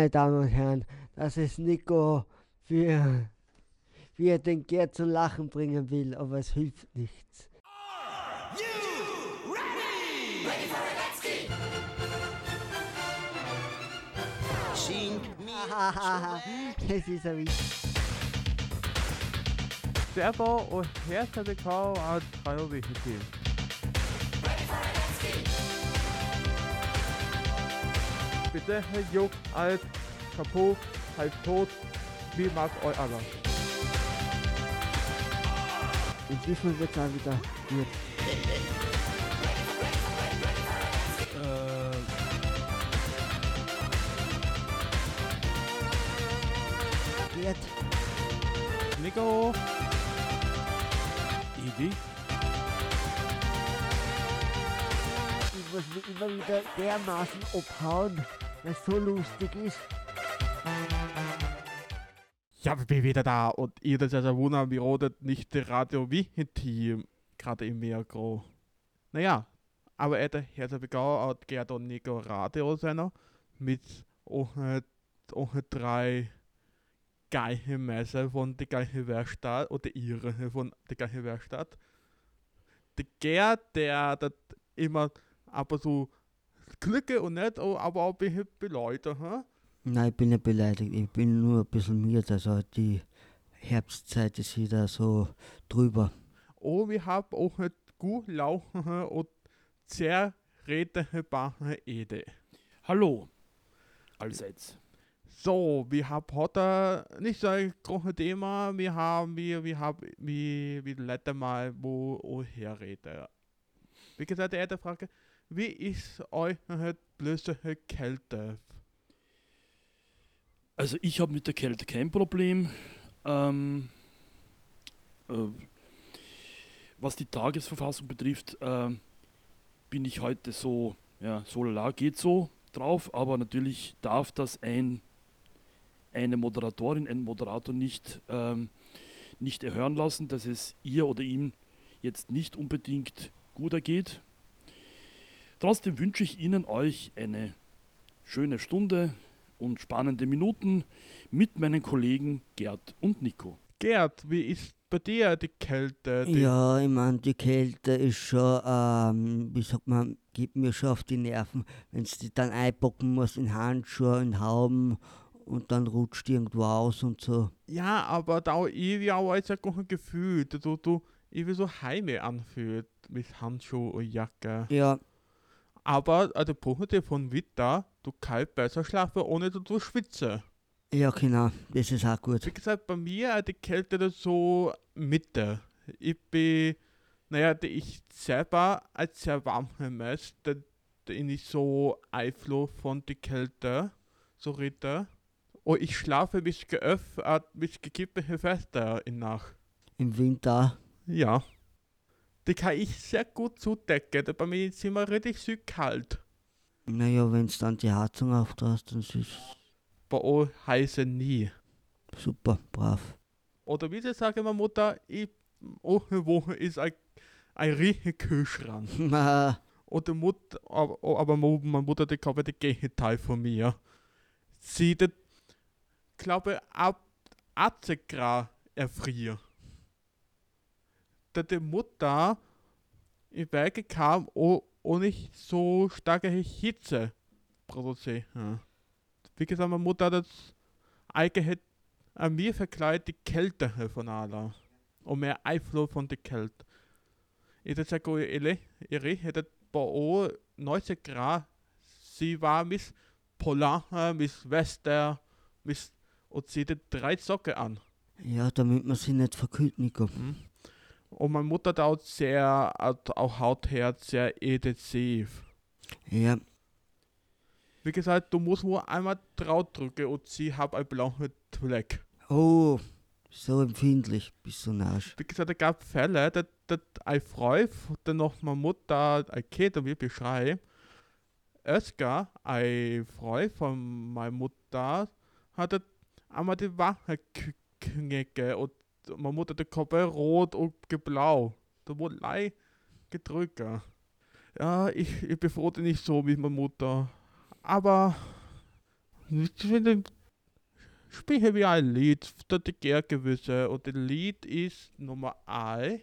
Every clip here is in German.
Meine Damen und Herren, das ist Nico, wie, wie er den Gerd zum Lachen bringen will, aber es hilft nichts. das ist ein Witz. Servo og her skal vi komme og Bitte Herr Juck, alt, kaputt, halb tot, wie mag euch alle. Und wie viel wird dann wieder wird? Gerd, Nico, Idee? Ich muss mich immer wieder dermaßen abhauen, weil es so lustig ist. Ja, wir sind wieder da und ihr das also wundern, wie rodet nicht der Radio wie Team gerade im Mikro. Naja, aber er hat herzlich willkommen hat Gerd und Nico Radio seiner mit auch, auch drei gleiche Messer von der gleichen Werkstatt oder ihre von der gleichen Werkstatt. Der Gerd, der das immer aber so klicke und nicht, oh, aber auch ein bisschen beläutet, hm? Nein, ich bin nicht beleidigt, ich bin nur ein bisschen müde. Also die Herbstzeit ist wieder so drüber. Og vi har også et god lav og sehr redebare Ede. Hallo. Allseits. So, wir haben heute nicht so ein großes Thema. Wir haben, wir, wir haben, wie, wie letztes Mal, wo ich herrede. Wie gesagt, die erste Frage, wie ist eure blöde Kälte? Also ich habe mit der Kälte kein Problem. Ähm, äh, was die Tagesverfassung betrifft, ähm, bin ich heute so, ja, so lala geht so drauf, aber natürlich darf das ein, eine Moderatorin, ein Moderator nicht, ähm, nicht erhören lassen, dass es ihr oder ihm jetzt nicht unbedingt gut ergeht. Trotzdem wünsche ich Ihnen euch eine schöne Stunde und spannende Minuten mit meinen Kollegen Gerd und Nico. Gerd, wie ist bei dir die Kälte? Die Ja, ich meine, die Kälte ist schon, ähm, wie sagt man, gibt mir schon auf die Nerven, wenn du die dann einpacken musst in Handschuhe, in Hauben und dann rutscht irgendwo aus und so. Ja, aber da ich ja auch jetzt ein gutes Gefühl, dass du, du irgendwie so heime anfühlt mit Handschuhe und Jacke. Ja, Aber also Punkt von Witter, du kannst besser schlafen, ohne dass du schwitze. ja genau, das ist auch gut. Wie gesagt, bei mir äh, die Kälte da so Mitte. Ich bin, naja, ich selber als sehr warm Mensch, da, da ich so Einfluss von der Kälte, so rede. Und ich schlafe bis geöffnet, bis gekippt fester in Nacht. Im Winter, Ja. Die kann ich sehr gut zudecken. Da Bei mir ist immer richtig so kalt. naja, wenn du dann die Heizung aufdrehst, dann ist es Bei euch heiße nie. super, brav. Oder wie sie sagen, meine Mutter, ich, ohne Woche ist ein, ein riesiger Kühlschrank. Oder Mutter, aber, aber Mu- meine Mutter, die glaube der Gegenteil von mir. Sie, das, glaube ab 80 Grad erfriert. Die Mutter in Werke kam und, nicht so starke Hitze produzieren. Wie gesagt, meine Mutter hat das eigentlich an mir verkleidet die Kälte von aller. Und mehr Einfluss von der Kälte. Ich sage ehrlich, ehrlich, hätte bei euch 90 Grad, sie war mit Polar, mit Wester, mit, und sie hat drei Socken an. ja, damit man sich nicht verkühlt, Nico. Und meine Mutter auch sehr, hat auch Hautherz, sehr intensiv. Ja, Wie gesagt, du musst nur einmal drauf drücken und sie hat einen blauen Fleck. oh, so empfindlich bist du narsch. Wie gesagt, es gab Fälle, dass, dass ein Freund, der noch meine Mutter, ein Kind, wie beschreibt, Oskar, ein Freund von meiner Mutter, hatte einmal die Wange geknickt und meine Mutter der Kopf rot und blau. Da wurde leicht gedrückt. Ja, ich, ich ich nicht so wie meine Mutter. Aber Ich finde, spiele wie ein Lied, das ich gerne gewisse. Und das Lied ist Nummer 1.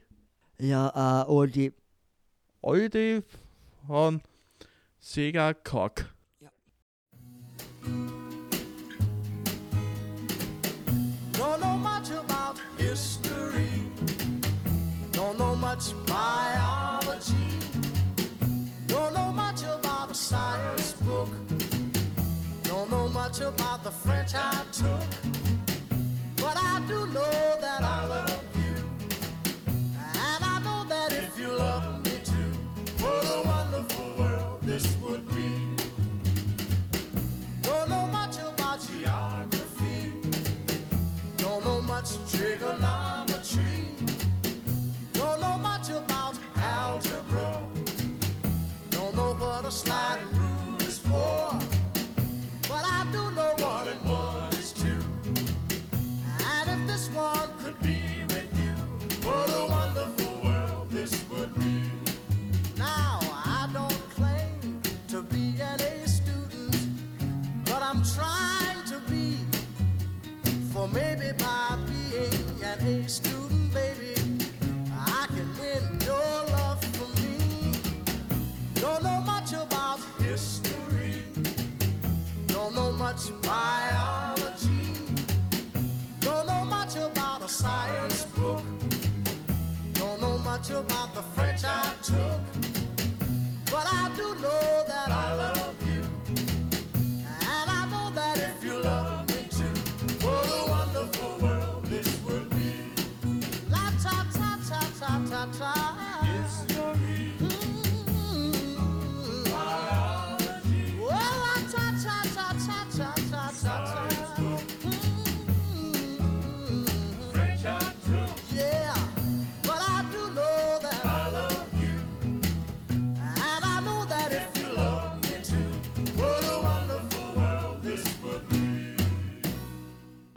Ja, äh, Oldie. Oldie von Sega Cock. Don't much biology. Don't know much about a science book. Don't know much about the French I took. But I do know slide. till about the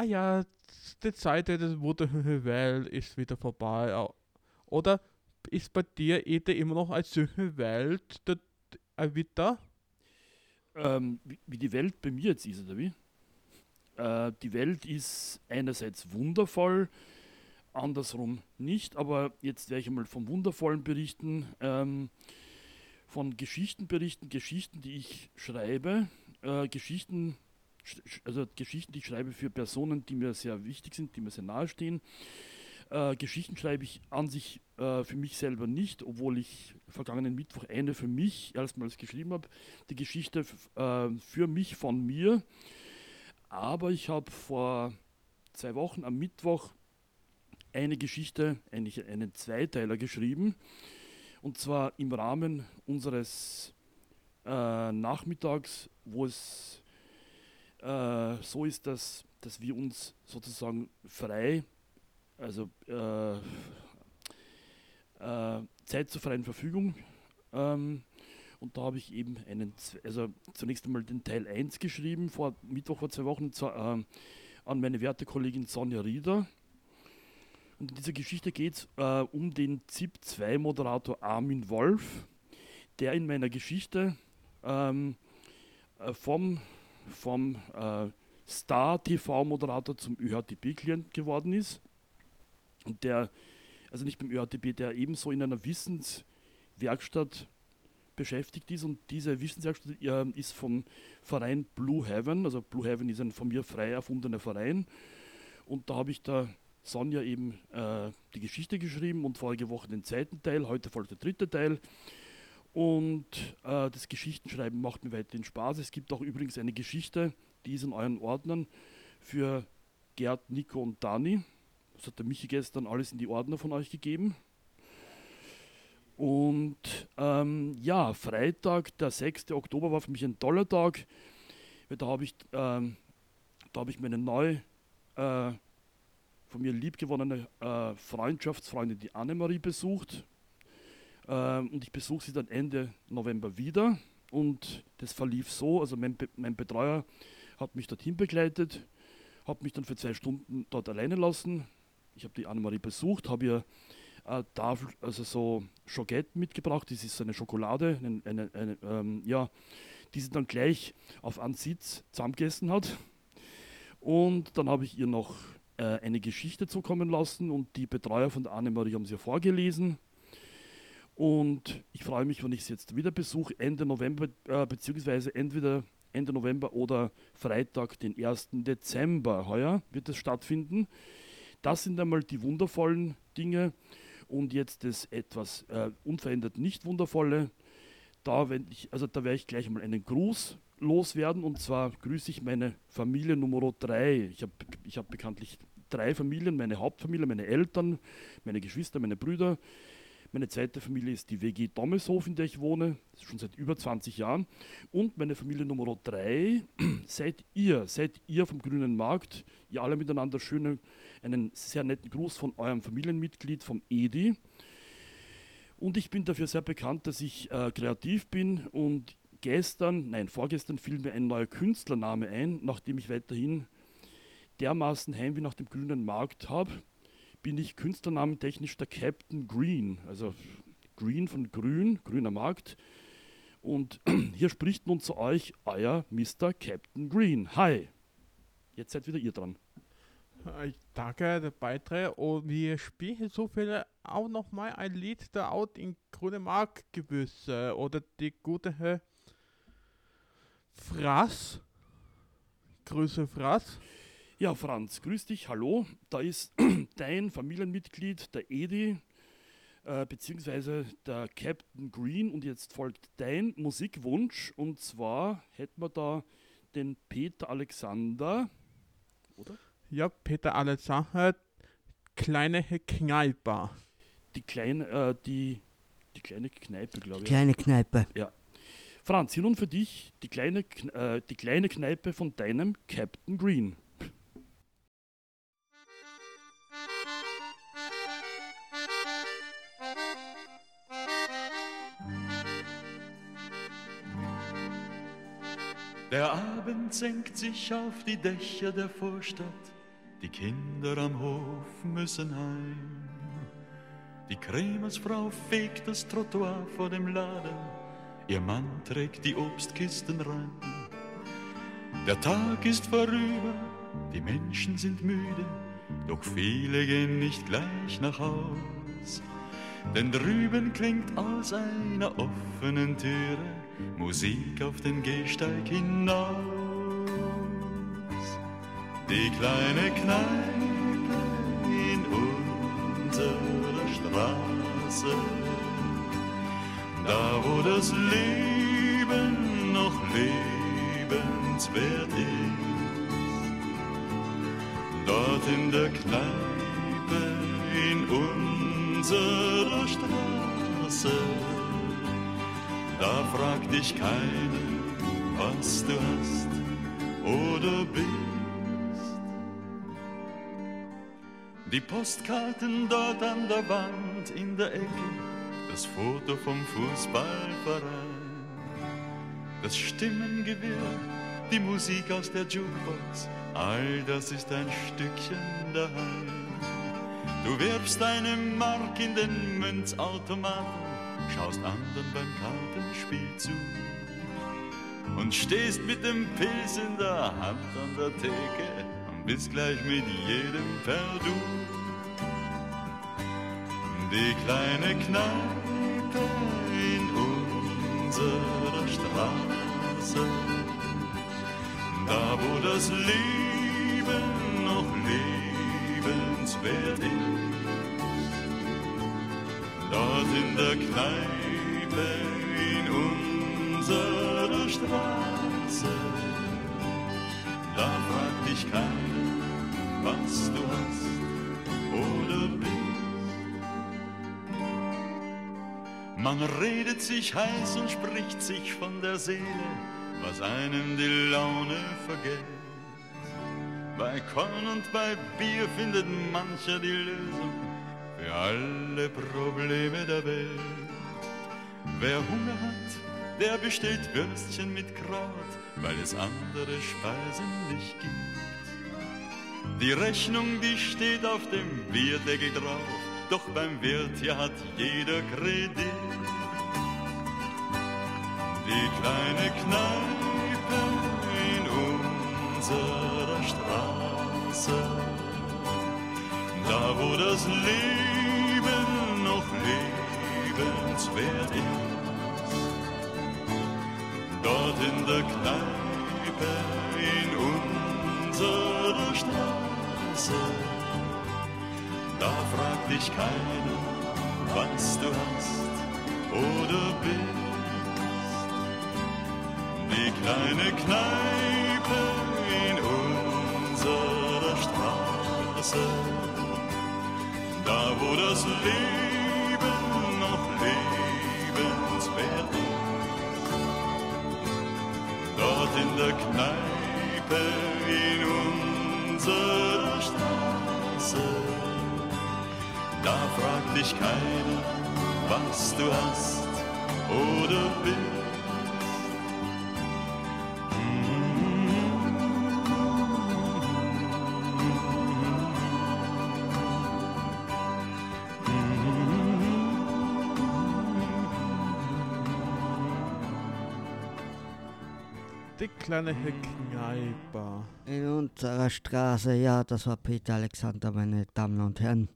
Ah ja, die Zeit des Welt ist wieder vorbei. Oder ist bei dir Ede immer noch eine solche Welt der äh, wieder? Ähm, wie, die Welt bei mir jetzt ist, oder wie? Äh, die Welt ist einerseits wundervoll, andersrum nicht, aber jetzt werde ich einmal vom Wundervollen berichten, ähm, von Geschichten berichten, Geschichten, die ich schreibe, äh, Geschichten, sch- sch- also Geschichten, die ich schreibe für Personen, die mir sehr wichtig sind, die mir sehr nahe stehen. Äh, Geschichten schreibe ich an sich äh, für mich selber nicht, obwohl ich vergangenen Mittwoch eine für mich erstmals geschrieben habe. Die Geschichte äh, für mich von mir. Aber ich habe vor zwei Wochen am Mittwoch eine Geschichte, eigentlich einen Zweiteiler geschrieben. Und zwar im Rahmen unseres äh, Nachmittags, wo es äh, so ist, dass, dass wir uns sozusagen frei, also äh, äh, Zeit zur freien Verfügung. Ähm, und da habe ich eben einen, also zunächst einmal den Teil 1 geschrieben, vor Mittwoch vor zwei Wochen, zu, ähm, an meine werte Kollegin Sonja Rieder. Und in dieser Geschichte geht es äh, um den ZIP-2-Moderator Armin Wolf, der in meiner Geschichte ähm, äh, vom, vom äh, Star-TV-Moderator zum ÖHTB-Klient geworden ist. Und der, also nicht beim ÖHTB, der ebenso in einer Wissenswerkstatt beschäftigt ist. Und diese Wissenswerkstatt äh, ist vom Verein Blue Heaven. Also Blue Heaven ist ein von mir frei erfundener Verein. Und da habe ich da Sonja eben äh, die Geschichte geschrieben und vorige Woche den zweiten Teil, heute folgt der dritte Teil. Und äh, das Geschichtenschreiben macht mir weiterhin Spaß. Es gibt auch übrigens eine Geschichte, die ist in euren Ordnern für Gerd, Nico und Dani. Das hat der Michi gestern alles in die Ordner von euch gegeben. Und ähm, ja, Freitag, der 6. Oktober war für mich ein toller Tag. Weil da habe ich, ähm, da habe ich meine neue, äh, von mir liebgewonnene äh, Freundschaftsfreundin, die Annemarie, besucht. Ähm, und ich besuche sie dann Ende November wieder. Und das verlief so, also mein, mein Betreuer hat mich dorthin begleitet, hat mich dann für zwei Stunden dort alleine lassen. Ich habe die Annemarie besucht, habe ihr äh, Tafel, also so Schoquette mitgebracht. Das ist eine Schokolade, eine, eine, eine, ähm, ja, die sie dann gleich auf einen Sitz zusammengegessen hat. Und dann habe ich ihr noch äh, eine Geschichte zukommen lassen und die Betreuer von der Annemarie haben sie vorgelesen. Und ich freue mich, wenn ich sie jetzt wieder besuche, Ende November, äh, beziehungsweise entweder Ende November oder Freitag, den 1. Dezember heuer wird es stattfinden. Das sind einmal die wundervollen Dinge. Und jetzt das etwas äh, unverändert nicht wundervolle. Da, also da werde ich gleich mal einen Gruß loswerden. Und zwar grüße ich meine Familie Nummer 3. Ich habe ich hab bekanntlich drei Familien, meine Hauptfamilie, meine Eltern, meine Geschwister, meine Brüder. Meine zweite Familie ist die WG Dommeshof, in der ich wohne, schon seit über 20 Jahren. Und meine Familie Nummer 3, seid ihr, seid ihr vom Grünen Markt, ihr alle miteinander schöne, einen sehr netten Gruß von eurem Familienmitglied, vom Edi. Und ich bin dafür sehr bekannt, dass ich äh, kreativ bin und gestern, nein, vorgestern fiel mir ein neuer Künstlername ein, nachdem ich weiterhin dermaßen Heimweh nach dem grünen Markt habe, bin ich künstlernamentechnisch der Captain Green, also Green von Grün, grüner Markt. Und hier spricht nun zu euch euer Mr. Captain Green. Hi. Jetzt seid wieder ihr dran. Ich danke der Beitrag und wir spielen so viele auch noch mal ein Lied der Out in Grüne Mark Gewüsse oder die gute Fraß. Grüße Fraß. Ja, Franz, grüß dich, hallo. Da ist dein Familienmitglied, der Edi, äh, beziehungsweise der Captain Green und jetzt folgt dein Musikwunsch und zwar hätten wir da den Peter Alexander, oder? Ja, Peter Alexander, kleine Kneipe. Die kleine, äh, die, die kleine Kneipe, glaube ich. Kleine Kneipe. Franz, hier nun für dich die kleine, äh, die kleine Kneipe von deinem Captain Green. Der Abend senkt sich auf die Dächer der Vorstadt, die Kinder am Hof müssen heim. Die Krämersfrau fegt das Trottoir vor dem Laden, ihr Mann trägt die Obstkisten rein. Der Tag ist vorüber, die Menschen sind müde, doch viele gehen nicht gleich nach Haus. Denn drüben klingt aus einer offenen Türe Musik auf den Gehsteig hinaus. Die kleine Kneipe in unserer Straße, da wo das Leben noch lebenswert ist. Dort in der Kneipe in unserer Straße, da fragt dich keiner, was du hast oder bist. Die Postkarten dort an der Wand in der Ecke, das Foto vom Fußballverein, das Stimmengewirr, die Musik aus der Jukebox, all das ist ein Stückchen daheim. Du wirfst eine Mark in den Münzautomaten, schaust anderen beim Kartenspiel zu und stehst mit dem Pilz in der Hand an der Theke und bist gleich mit jedem per Du. Die kleine Kneipe in unserer Straße, da wo das Leben noch lebenswert ist. Dort in der Kneipe in unserer Straße, da fragt dich keiner, was du hast oder bist. Man redet sich heiß und spricht sich von der Seele, was einem die Laune vergeht. Bei Korn und bei Bier findet mancher die Lösung für alle Probleme der Welt. Wer Hunger hat, der bestellt Würstchen mit Kraut, weil es andere Speisen nicht gibt. Die Rechnung, die steht auf dem Bierdeckel drauf, doch beim Wirt hier hat jeder Kredit. Die kleine Kneipe in unserer Straße, da wo das Leben noch lebenswert ist. Dort in der Kneipe in unserer Straße, da fragt dich keiner, was du hast oder bist. Die kleine Kneipe in unserer Straße, da wo das Leben noch lebenswert ist. Dort in der Kneipe in unserer Straße, da fragt dich keiner, was du hast oder bist. Kleine Kneipe. In unserer Straße, ja, das war Peter Alexander, meine Damen und Herren.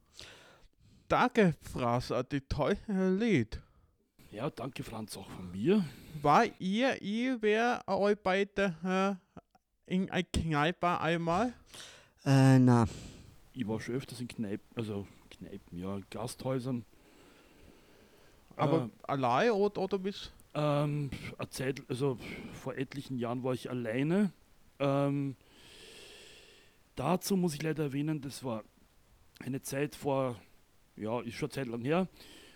Danke, Franz, äh, die tolle Lied. Ja, danke Franz auch von mir. War ihr, ihr wer euch beide äh, in eine Kneipe einmal? Äh, na, Ich war schon öfters in Kneipen, also Kneipen, ja, Gasthäusern. Aber allein oder, oder bis? Ähm, Zeit, also vor etlichen Jahren war ich alleine. Ähm, dazu muss ich leider erwähnen, das war eine Zeit vor, ja, ist schon eine Zeit lang her.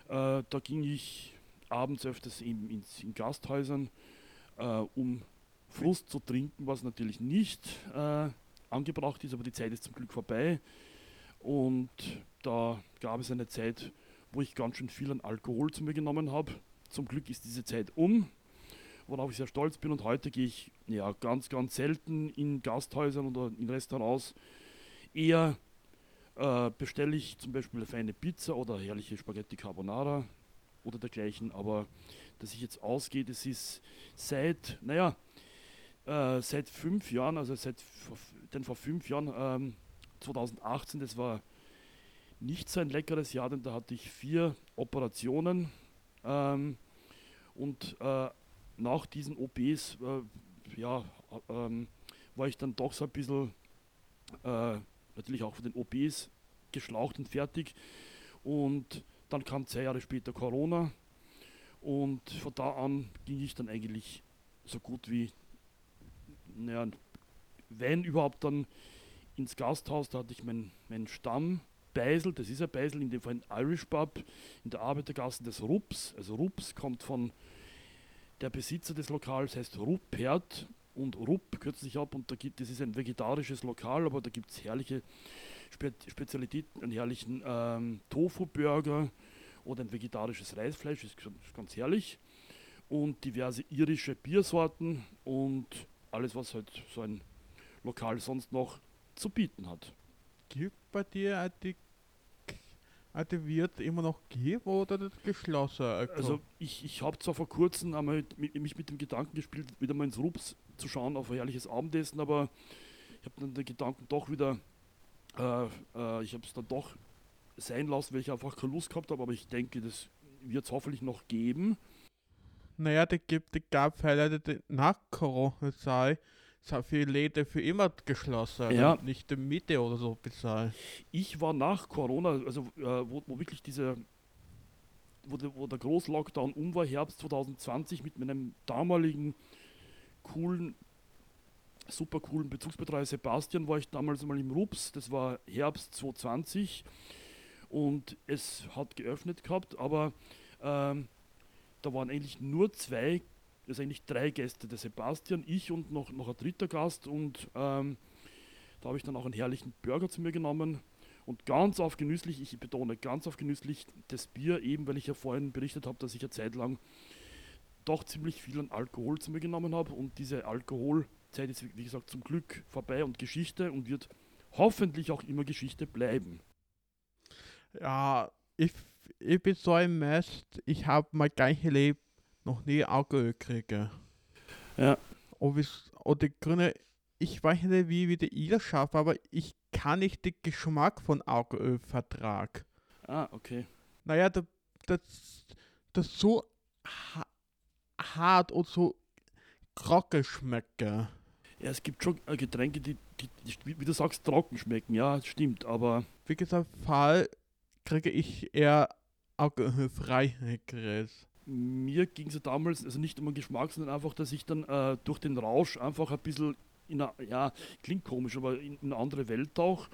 Äh, da ging ich abends öfters in, in, in Gasthäusern, äh, um Frust zu trinken, was natürlich nicht äh, angebracht ist, aber die Zeit ist zum Glück vorbei. Und da gab es eine Zeit, wo ich ganz schön viel an Alkohol zu mir genommen habe. Zum Glück ist diese Zeit um, worauf ich sehr stolz bin. Und heute gehe ich ja, ganz, ganz selten in Gasthäusern oder in Restaurants. Eher äh, bestelle ich zum Beispiel eine feine Pizza oder herrliche Spaghetti Carbonara oder dergleichen. Aber dass ich jetzt ausgehe, das ist seit, naja, äh, seit fünf Jahren, also seit denn vor fünf Jahren, ähm, 2018, das war nicht so ein leckeres Jahr, denn da hatte ich vier Operationen ähm, und äh, nach diesen OPs äh, ja, äh, ähm, war ich dann doch so ein bisschen, äh, natürlich auch von den OPs geschlaucht und fertig. Und dann kam zwei Jahre später Corona und von da an ging ich dann eigentlich so gut wie, naja, wenn überhaupt dann ins Gasthaus, da hatte ich meinen mein Stamm, Beisel, das ist ein Beisel, in dem Fall ein Irish Pub, in der Arbeitergasse des Rups. Also Rups kommt von der Besitzer des Lokals, heißt Ruppert und Rupp kürzt sich ab und da gibt, das ist ein vegetarisches Lokal, aber da gibt es herrliche Spe Spezialitäten, einen herrlichen ähm, Tofu-Burger oder ein vegetarisches Reisfleisch, ist ganz herrlich. Und diverse irische Biersorten und alles, was halt so ein Lokal sonst noch zu bieten hat. Gibt bei dir auch die, die Wirt immer noch geben oder das geschlossen? Also ich, ich habe zwar vor kurzem einmal mit, mich mit dem Gedanken gespielt, wieder mal ins Rups zu schauen auf ein herrliches Abendessen, aber ich habe dann den Gedanken doch wieder, äh, äh, ich habe es dann doch sein lassen, weil ich einfach keine Lust gehabt habe, aber ich denke, das wird es hoffentlich noch geben. naja, die gibt die gab Fälle, die nach Corona sei, viele Läden für immer geschlossen. Ja. und Nicht in Mitte oder so bezahlt. Ich war nach Corona, also äh, wo, wo wirklich diese, wo, der- wo der Großlockdown um war, Herbst 2020, mit meinem damaligen coolen, super coolen Bezugsbetreuer Sebastian war ich damals mal im Rups, das war Herbst 2020 und es hat geöffnet gehabt, aber ähm, da waren eigentlich nur zwei, also eigentlich drei Gäste, der Sebastian, ich und noch, noch ein dritter Gast und ähm, da habe ich dann auch einen herrlichen Burger zu mir genommen und ganz auf genüsslich, ich betone ganz auf genüsslich, das Bier, eben weil ich ja vorhin berichtet habe, dass ich ja zeitlang doch ziemlich viel an Alkohol zu mir genommen habe und diese Alkoholzeit ist, wie gesagt, zum Glück vorbei und Geschichte und wird hoffentlich auch immer Geschichte bleiben. Ja, ich, ich bin so ein Mist. Ich habe mein ganzes Leben noch nie kriege. Ja. Wie's- und die Gründe, ich weiß nicht, wie, wie die ihr schafft, aber ich kann nicht den Geschmack von Alkohol vertragen. Ah, okay. Naja, das, das, das so ha hart und so trocken schmeckt. Ja, es gibt schon äh, Getränke, die, die, die, wie du sagst, trocken schmecken. Ja, stimmt. Aber Wie gesagt, Fall kriege ich eher alkoholfrei Gräs. Mir ging es ja damals, also nicht um den Geschmack, sondern einfach, dass ich dann äh, durch den Rausch einfach ein bisschen in eine, ja, klingt komisch, aber in, in eine andere Welt tauche.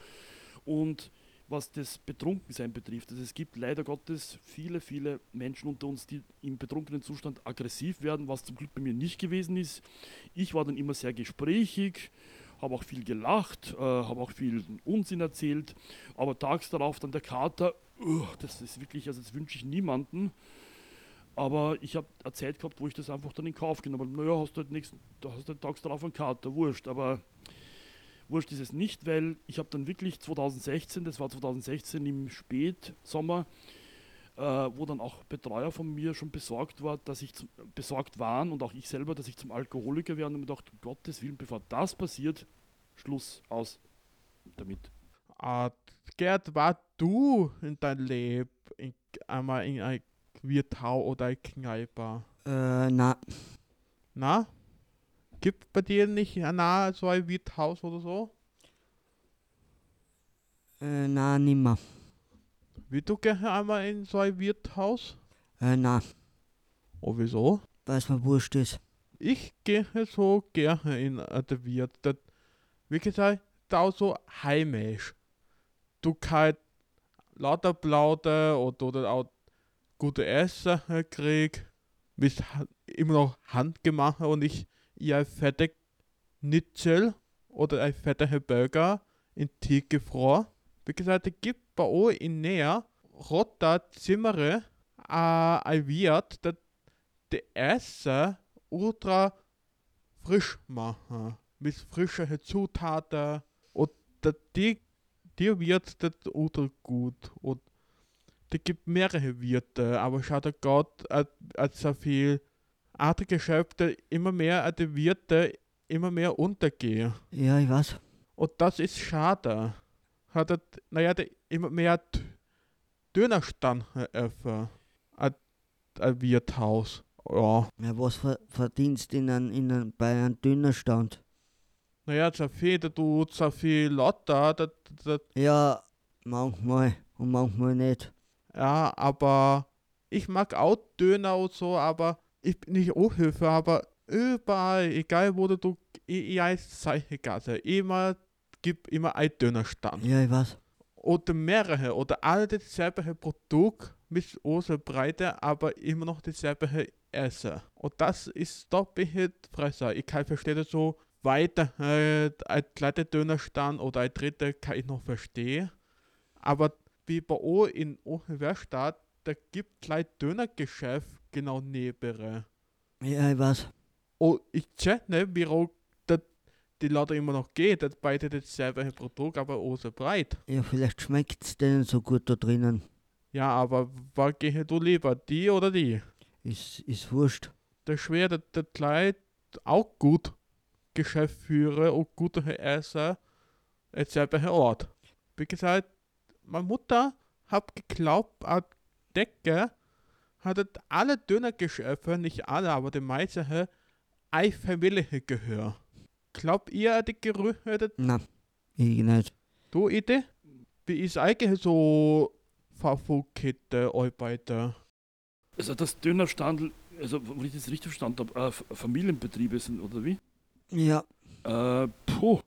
Und was das Betrunkensein betrifft, also es gibt leider Gottes viele, viele Menschen unter uns, die im betrunkenen Zustand aggressiv werden, was zum Glück bei mir nicht gewesen ist. Ich war dann immer sehr gesprächig, habe auch viel gelacht, äh, habe auch viel Unsinn erzählt, aber tags darauf dann der Kater, uh, das ist wirklich, also das wünsche ich niemanden. Aber ich habe eine Zeit gehabt, wo ich das einfach dann in Kauf genommen habe. Naja, hast du halt nächsten, da hast du halt tags darauf einen Kater, wurscht. Aber wurscht ist es nicht, weil ich habe dann wirklich 2016, das war 2016 im Spätsommer, äh, wo dann auch Betreuer von mir schon besorgt war, dass ich zum, besorgt waren und auch ich selber, dass ich zum Alkoholiker werde und mir gedacht, um Gottes Willen, bevor das passiert, Schluss aus damit. Ah, Gerd, war du in dein Leben in, einmal in ein Wirtau oder ein Kneipe? Äh, na, Na? Gibt bei dir nicht nahe so ein Wirthaus oder so? äh, na, nimmer. Wie du gerne einmal in so ein Wirthaus? Äh, na, Oh, wieso? weil's mir wurscht ist. Ich gehe so gerne in äh, der Wirt. Das, wie gesagt, da so heimisch. Du kannst lauter Plaudern oder, oder auch gute Essen krieg. Mit immer noch handgemacht und ich ein fette Nitzel oder ein fetter Burger in tiefgefroren. Wie gesagt, es gibt bei uns in Nähe roter Zimmere äh, ein Wirt, das die Essen ultra frisch machen. Mit frischen Zutaten. Und da- die, die wird das ultra gut. Und die gibt mehrere Wirte, aber schade Gott, als als so viel andere Geschäfte immer mehr an die Wirte immer mehr untergehen. Ja, ich weiß. Und das ist schade. Hat er, naja, der immer mehr Dönerstand öffnen. Ein, ein Wirthaus. Ja. Ja, was ver verdienst in ein, in ein, bei einem Dünnerstand? Naja, so viel, da tut so viel Lotter, das, das, Ja, manchmal und manchmal nicht. Ja, aber ich mag auch Döner und so, aber ich bin nicht Hochhilfe, aber überall, egal wo du, ich, ich heißt Zeichegasse, immer, gibt immer ein Dönerstand. Ja, ich weiß. oder mehrere oder alle dasselbe Produkt mit großer Breite, aber immer noch dasselbe Essen. Und das ist doch behindert Fresser. Ich kann verstehen so weiter äh, ein zweiter Dönerstand oder ein dritter kann ich noch verstehen. Aber wie bei uns in Oberstadt, da gibt gleich Dönergeschäft genau neben. Ja, ich weiß. Und ich check nicht, wie auch das die Leute immer noch geht, dass beide dasselbe Produkt, aber große breit. Ja, vielleicht schmeckt's denen so gut da drinnen. Ja, aber was gehe du lieber, die oder die? Ist, ist wurscht. Der schwer, der, der Kleid auch gut Geschäft führe und gute Essen at selber Ort. Wie gesagt, meine Mutter hat geglaubt, an Decke hat alle Dönergeschäfte, nicht alle, aber die meisten, eine Familie gehört. Glaubt ihr an die Gerüchte? Na, ich nicht. Du, Idee? Wie ist eigentlich so Fastfood-Kette Arbeiter? Also das Dönerstandel, also wenn ich das richtig verstanden habe, äh, Familienbetriebe sind, oder wie? Ja, Äh, puh.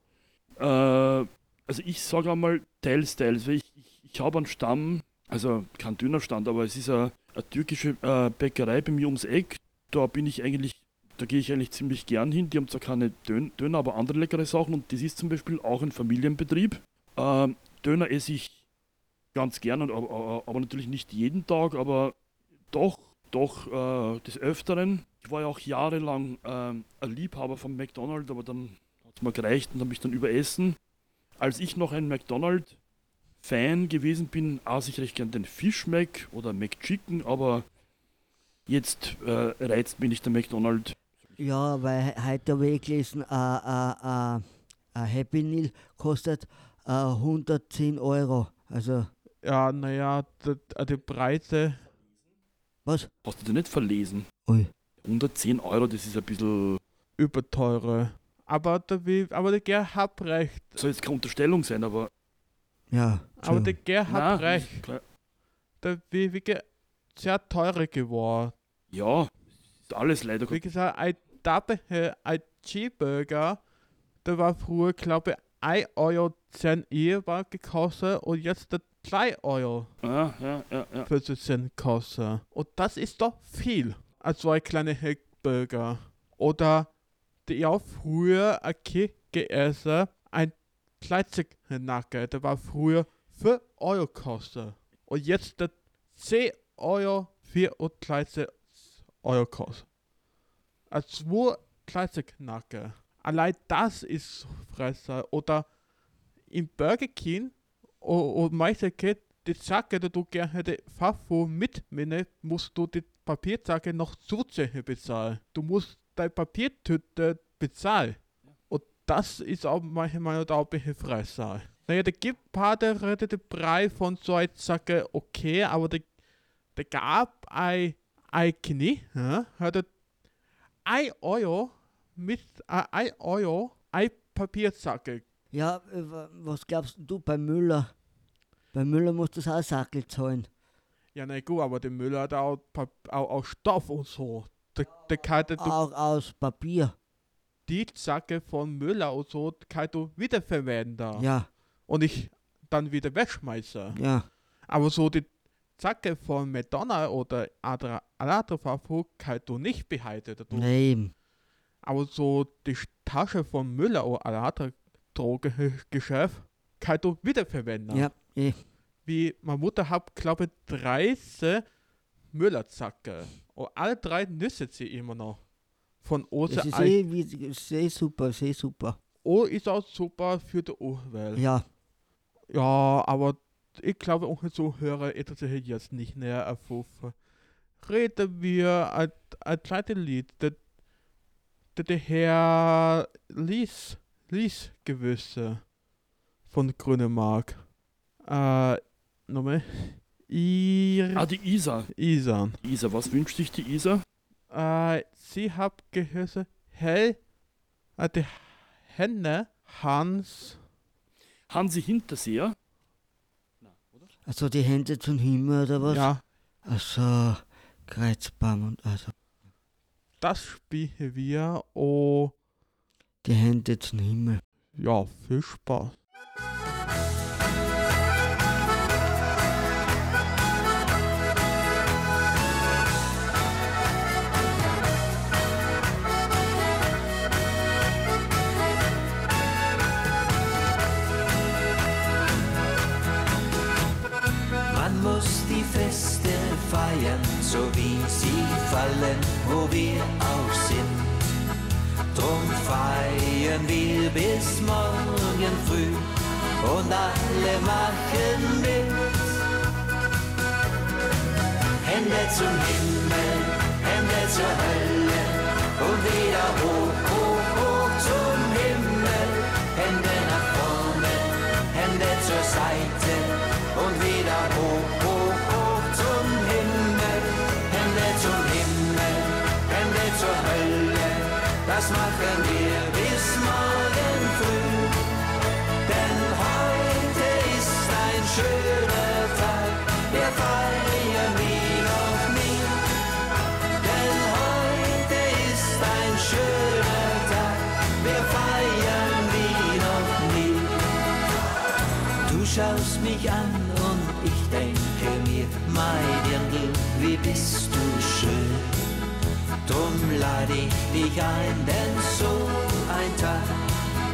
Äh, also ich sage einmal teils, teils, weil ich, ich, ich habe einen Stamm, also kein Dönerstand, aber es ist eine, eine türkische äh, Bäckerei bei mir ums Eck. Da bin ich eigentlich, da gehe ich eigentlich ziemlich gern hin. Die haben zwar keine Dön Döner, aber andere leckere Sachen und das ist zum Beispiel auch ein Familienbetrieb. Ähm, Döner esse ich ganz gern, und, aber, aber- natürlich nicht jeden Tag, aber doch, doch äh, des Öfteren. Ich war ja auch jahrelang ähm, ein Liebhaber von McDonald's, aber dann hat es mir gereicht und habe mich dann überessen. Als ich noch ein McDonald's-Fan gewesen bin, aß ich recht gern den Fish Mac oder McChicken, aber Jetzt äh, reizt mich nicht der McDonald's. Ja, weil he- heute habe ich gelesen, ein ein- ein Happy Meal kostet äh, 110 Euro. Also, Ja, naja, die, die Preise, was? Hast du dir nicht verlesen? Ui. 110 Euro, das ist ein bisschen. überteure. Aber der, aber der Gerhard recht. Soll jetzt keine Unterstellung sein, aber. Ja. Aber der. Gerhard Nein, klar. Der Wege sehr teurer geworden. Ja, ist alles leider Wie gesagt, ein Double, äh, ein Cheeseburger, der war früher, glaube ich, 1 Euro 10 Euro war gekostet und jetzt der 3 Euro Ja, ja, ja, ja. 40 Cent kostet. Und das ist doch viel. Also ein kleiner Hackburger. Oder die auch früher ein Kind gegessen, ein Kleidzegnacke, der war früher 4 Euro kostet. Und jetzt der 10 Euro 34 Euro kostet. Also zwei Kleidzegnacke. Allein das ist Fresser. Oder im Burger King und, geht die Zacke, die du gerne die Fafo mitnehmen, musst du die Papierzacke noch zusätzlich bezahlen. Du musst deine Papiertüte bezahlen. Das ist auch manchmal auch ein bisschen Fresser. Naja, der gibt ein paar der redet den Preis von so einer Zacke okay, aber der, der gab ein, ein Knie, ja, hat er 1 Euro mit äh, 1 Euro ein Papierzacke Ja, äh, wa- was glaubst du bei Müller? Bei Müller musst du das auch Sackel zahlen. Ja, na gut, aber der Müller hat auch, auch, auch Stoff und so. Der, der kann du Auch aus Papier. Die Zacke von Müller und so kann du wiederverwenden. Ja, Und ich dann wieder wegschmeißen. ja. Aber so die Zacke von Madonna oder andere, andere Fachbuch kann du nicht behalten. Du. Eben. Aber so die Tasche von Müller oder alle andere Drogengeschäft kann du wiederverwenden. Ja, eh. wie meine Mutter hat, glaube ich, 30 Müllerzacke. Und alle drei nüssen sie immer noch. Von Das Ose ist eh, wie, das ist eh super, eh super. Oh, ist auch super für die Umwelt. Ja, Ja, aber ich glaube, unsere Zuhörer interessiert sich jetzt nicht näher erfunden. Reden wir ein, ein kleines Lied, der, der, der Herr Lies, Lies Gewüsse von Grünemark. Äh, nochmal. Ir, Ah, die Isa. Isan. Isa, was wünscht sich die Isa? Äh, sie hat gehört, hey, äh, die Henne, Hans, Hansi Hinterseher. also die Hände zum Himmel oder was? ja, Also, Kreuzbaum und also das spielen wir und die Hände zum Himmel. ja, viel Spaß. Feste feiern, so wie sie fallen, wo wir auch sind. Drum feiern wir bis morgen früh und alle machen mit. Hände zum Himmel, Hände zur Hölle und wieder hoch, mich an und ich denke mir, mein Dirndl, wie bist du schön. Drum lade ich dich ein, denn so ein Tag,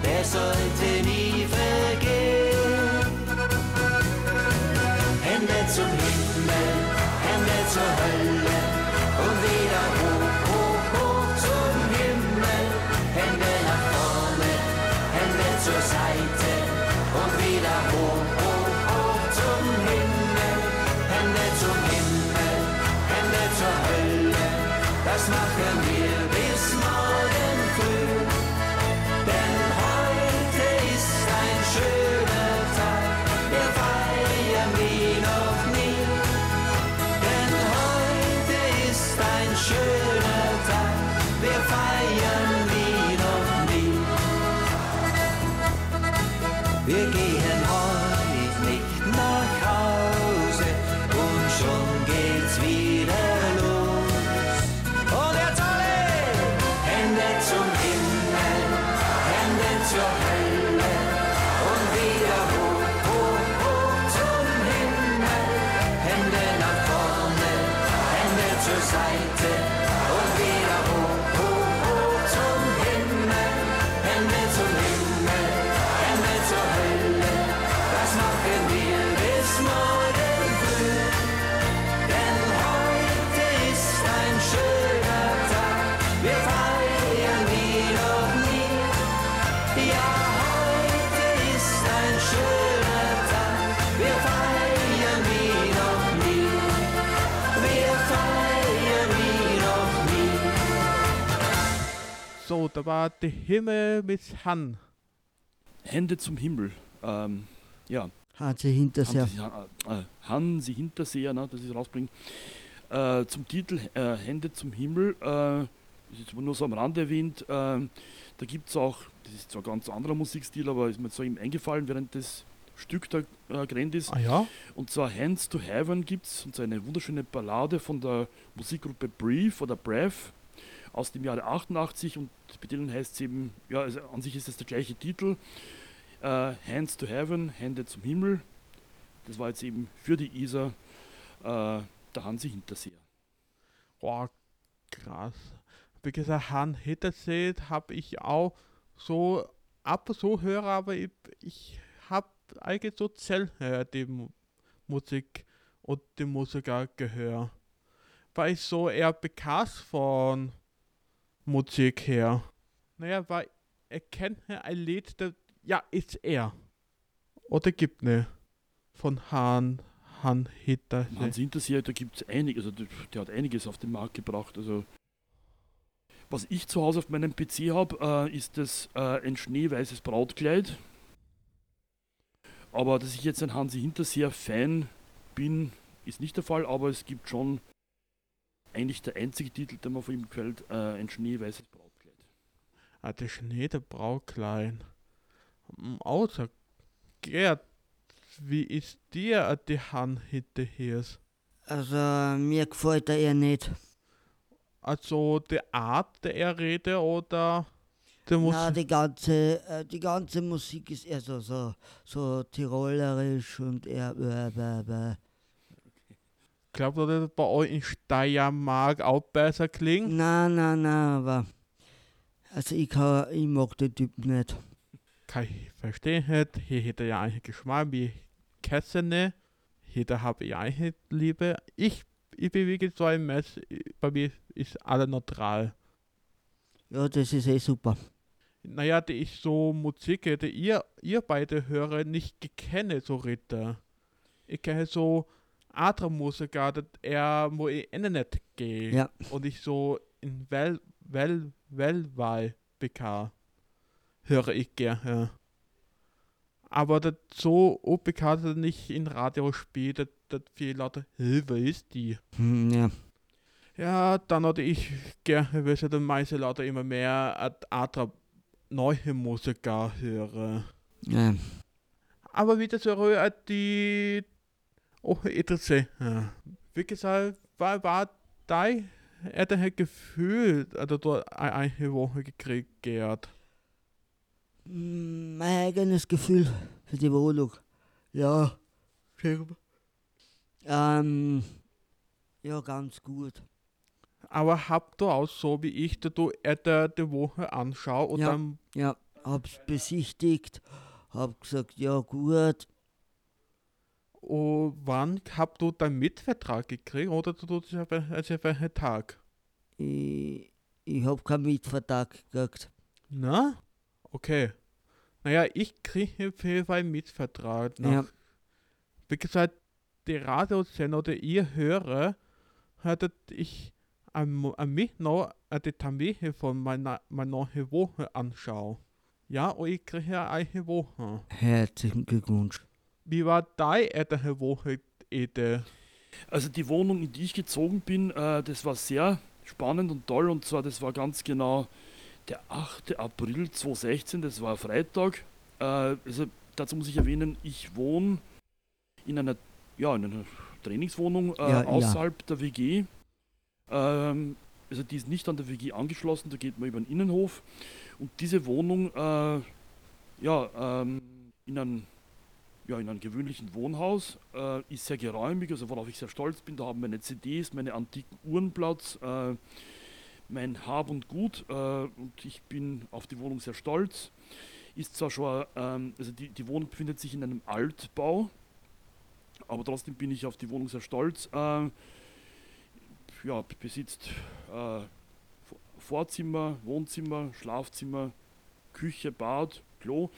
der sollte nie vergehen. Hände zum Himmel, Hände zur Hölle da war der Himmel mit Han. Hände zum Himmel. Ähm, ja, Hansi Hinterseher. Hansi, äh, Hansi Hinterseher, ne, das ist rausbringen. Äh, zum Titel äh, Hände zum Himmel, äh, das ist jetzt nur so am Rande erwähnt, äh, da gibt es auch, das ist zwar ein ganz anderer Musikstil, aber ist mir so ihm eingefallen, während das Stück da äh, gerannt ist. Ah ja? Und zwar Hands to Heaven gibt es, und zwar eine wunderschöne Ballade von der Musikgruppe Brief oder Breath aus dem Jahre 88 und bei denen heißt es eben, ja, also an sich ist es der gleiche Titel, äh, Hands to Heaven, Hände zum Himmel. Das war jetzt eben für die Isar äh, der Hansi Hinterseher. Boah, krass. Wie gesagt, Han Hittersee habe ich auch so ab und zu höre, aber ich, ich habe eigentlich so selten die Mu- Musik und die Musiker gehört. Weil ich so eher bekannt von Musik her. Naja, weil er kennt ein Lied, das, ja, ist er. Oder gibt ne von Han, Han Hittersee. Hansi Hinterseher, da gibt es einiges, also der, der hat einiges auf den Markt gebracht. Also was ich zu Hause auf meinem PC habe, äh, ist das äh, ein schneeweißes Brautkleid. Aber dass ich jetzt ein Hansi Hinterseher-Fan bin, ist nicht der Fall, aber es gibt schon eigentlich der einzige Titel, der mir von ihm gefällt, äh, ein schneeweißes Brautkleid. Ah, der Schnee, der Brauklein. Hm, Außer Gerd, wie ist dir die Han hinterher? Also, mir gefällt er eher nicht. Also die Art der er rede oder der muss Na, die ganze, äh, die ganze Musik ist eher so, so, so tirolerisch und eher. Äh, äh. Glaubt ihr, dass bei euch in Steiermark auch besser klingt? Na, na, na, aber. Also, ich, kann, ich mag den Typ nicht. Kann ich verstehen nicht. Hier hätte ja eigentlich Geschmack wie Kessene. Hier habe ich eigentlich Liebe. Ich, ich bewege so ein Mess. Bei mir ist alles neutral. Ja, das ist eh super. Naja, die ich so Musik, die ihr, ihr beide höre, nicht gekenne, so Ritter. Ich kenne so andere Musiker, dat er wo ich Internet gehe Ja. und ich so in Well, Well, Wellwahl bekam, höre ich gerne. Aber das so dass nicht in Radio spielt, dass das viele Leute, hey, wer ist die? Hm, ja. Ja, dann hatte ich gerne, weil ich die meisten Leute immer mehr at- andere neue Musiker höre. ja. Aber wie das höre, die oh, interessant. Ja. Wie gesagt, war, war dein er hat Gefühl, also du eine, eine Woche gekriegt, Mein eigenes Gefühl für die Wohnung. Ja. Ähm. Ja, ganz gut. Aber habt du auch so wie ich, dass du der die Woche anschaust und Ja. dann Ja, hab's besichtigt, hab gesagt, ja gut. Oh, wann habt du deinen Mitvertrag gekriegt oder du tust es auf ein- auf einen Tag? Ich, ich hab keinen Mietvertrag gekriegt. Na? Okay. Naja, ich kriege auf jeden Fall einen Mietvertrag. Nach, Ja. Wie gesagt, die Radiosender, die ihr höre, hattet ich mich noch äh, die Familie von meiner, meiner neuen Woche anschauen. Ja, und ich kriege eine Woche. Herzlichen Glückwunsch. Wie war deine erste Woche, Ede? Also die Wohnung, in die ich gezogen bin, äh, das war sehr spannend und toll. Und zwar, das war ganz genau der 8. April 2016, das war Freitag. Äh, also dazu muss ich erwähnen, ich wohne in einer, ja, in einer Trainingswohnung äh, Ja, ja. außerhalb der WG. Ähm, also die ist nicht an der WG angeschlossen, da geht man über den Innenhof. Und diese Wohnung, äh, ja, ähm, in einem ja, in einem gewöhnlichen Wohnhaus, äh, ist sehr geräumig, also worauf ich sehr stolz bin. Da haben meine CDs, meine antiken Uhren Platz, äh, mein Hab und Gut äh, und ich bin auf die Wohnung sehr stolz. Ist zwar schon, ähm, also die, die Wohnung befindet sich in einem Altbau, aber trotzdem bin ich auf die Wohnung sehr stolz. Äh, ja, besitzt äh, Vorzimmer, Wohnzimmer, Schlafzimmer, Küche, Bad, Klo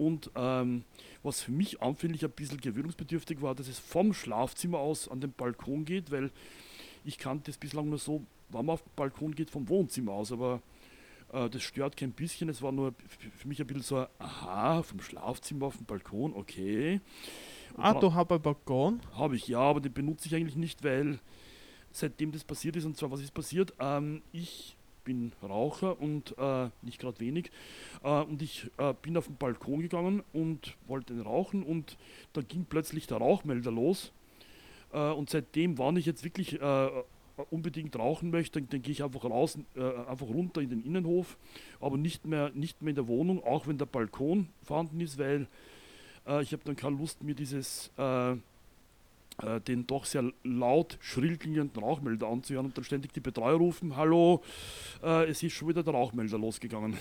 und ähm, was für mich anfänglich ein bisschen gewöhnungsbedürftig war, dass es vom Schlafzimmer aus an den Balkon geht, weil ich kannte es bislang nur so, wenn man auf den Balkon geht, vom Wohnzimmer aus, aber äh, das stört kein bisschen, es war nur für mich ein bisschen so, ein, aha, vom Schlafzimmer auf den Balkon, okay. Ah, du hast einen Balkon? Habe ich, ja, aber den benutze ich eigentlich nicht, weil seitdem das passiert ist, und zwar was ist passiert, ähm, ich bin Raucher und äh, nicht gerade wenig. Äh, und ich äh, bin auf den Balkon gegangen und wollte rauchen und da ging plötzlich der Rauchmelder los. Äh, und seitdem, wann ich jetzt wirklich äh, unbedingt rauchen möchte, dann, dann gehe ich einfach raus, äh, einfach runter in den Innenhof, aber nicht mehr, nicht mehr in der Wohnung, auch wenn der Balkon vorhanden ist, weil äh, ich habe dann keine Lust, mir dieses äh, den doch sehr laut schrill klingenden Rauchmelder anzuhören und dann ständig die Betreuer rufen, hallo, äh, es ist schon wieder der Rauchmelder losgegangen.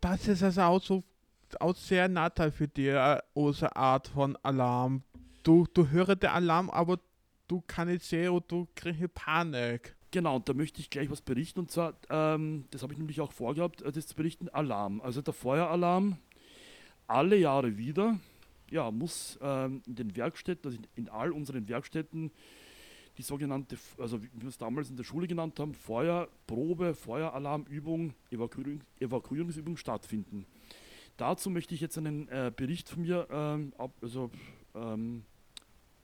Das ist also auch so auch sehr Nachteil für die äh, unsere Art von Alarm. Du, du hörst den Alarm, aber du kannst nicht sehen und du kriegst Panik. Genau, und da möchte ich gleich was berichten und zwar, ähm, das habe ich nämlich auch vorgehabt, äh, das zu berichten, Alarm. Also der Feueralarm, alle Jahre wieder, ja, muss ähm, in den Werkstätten, also in, in all unseren Werkstätten, die sogenannte, also wie wir es damals in der Schule genannt haben, Feuerprobe, Feueralarmübung, Evakuierung, Evakuierungsübung stattfinden. Dazu möchte ich jetzt einen äh, Bericht von mir ähm, ab, also, ähm,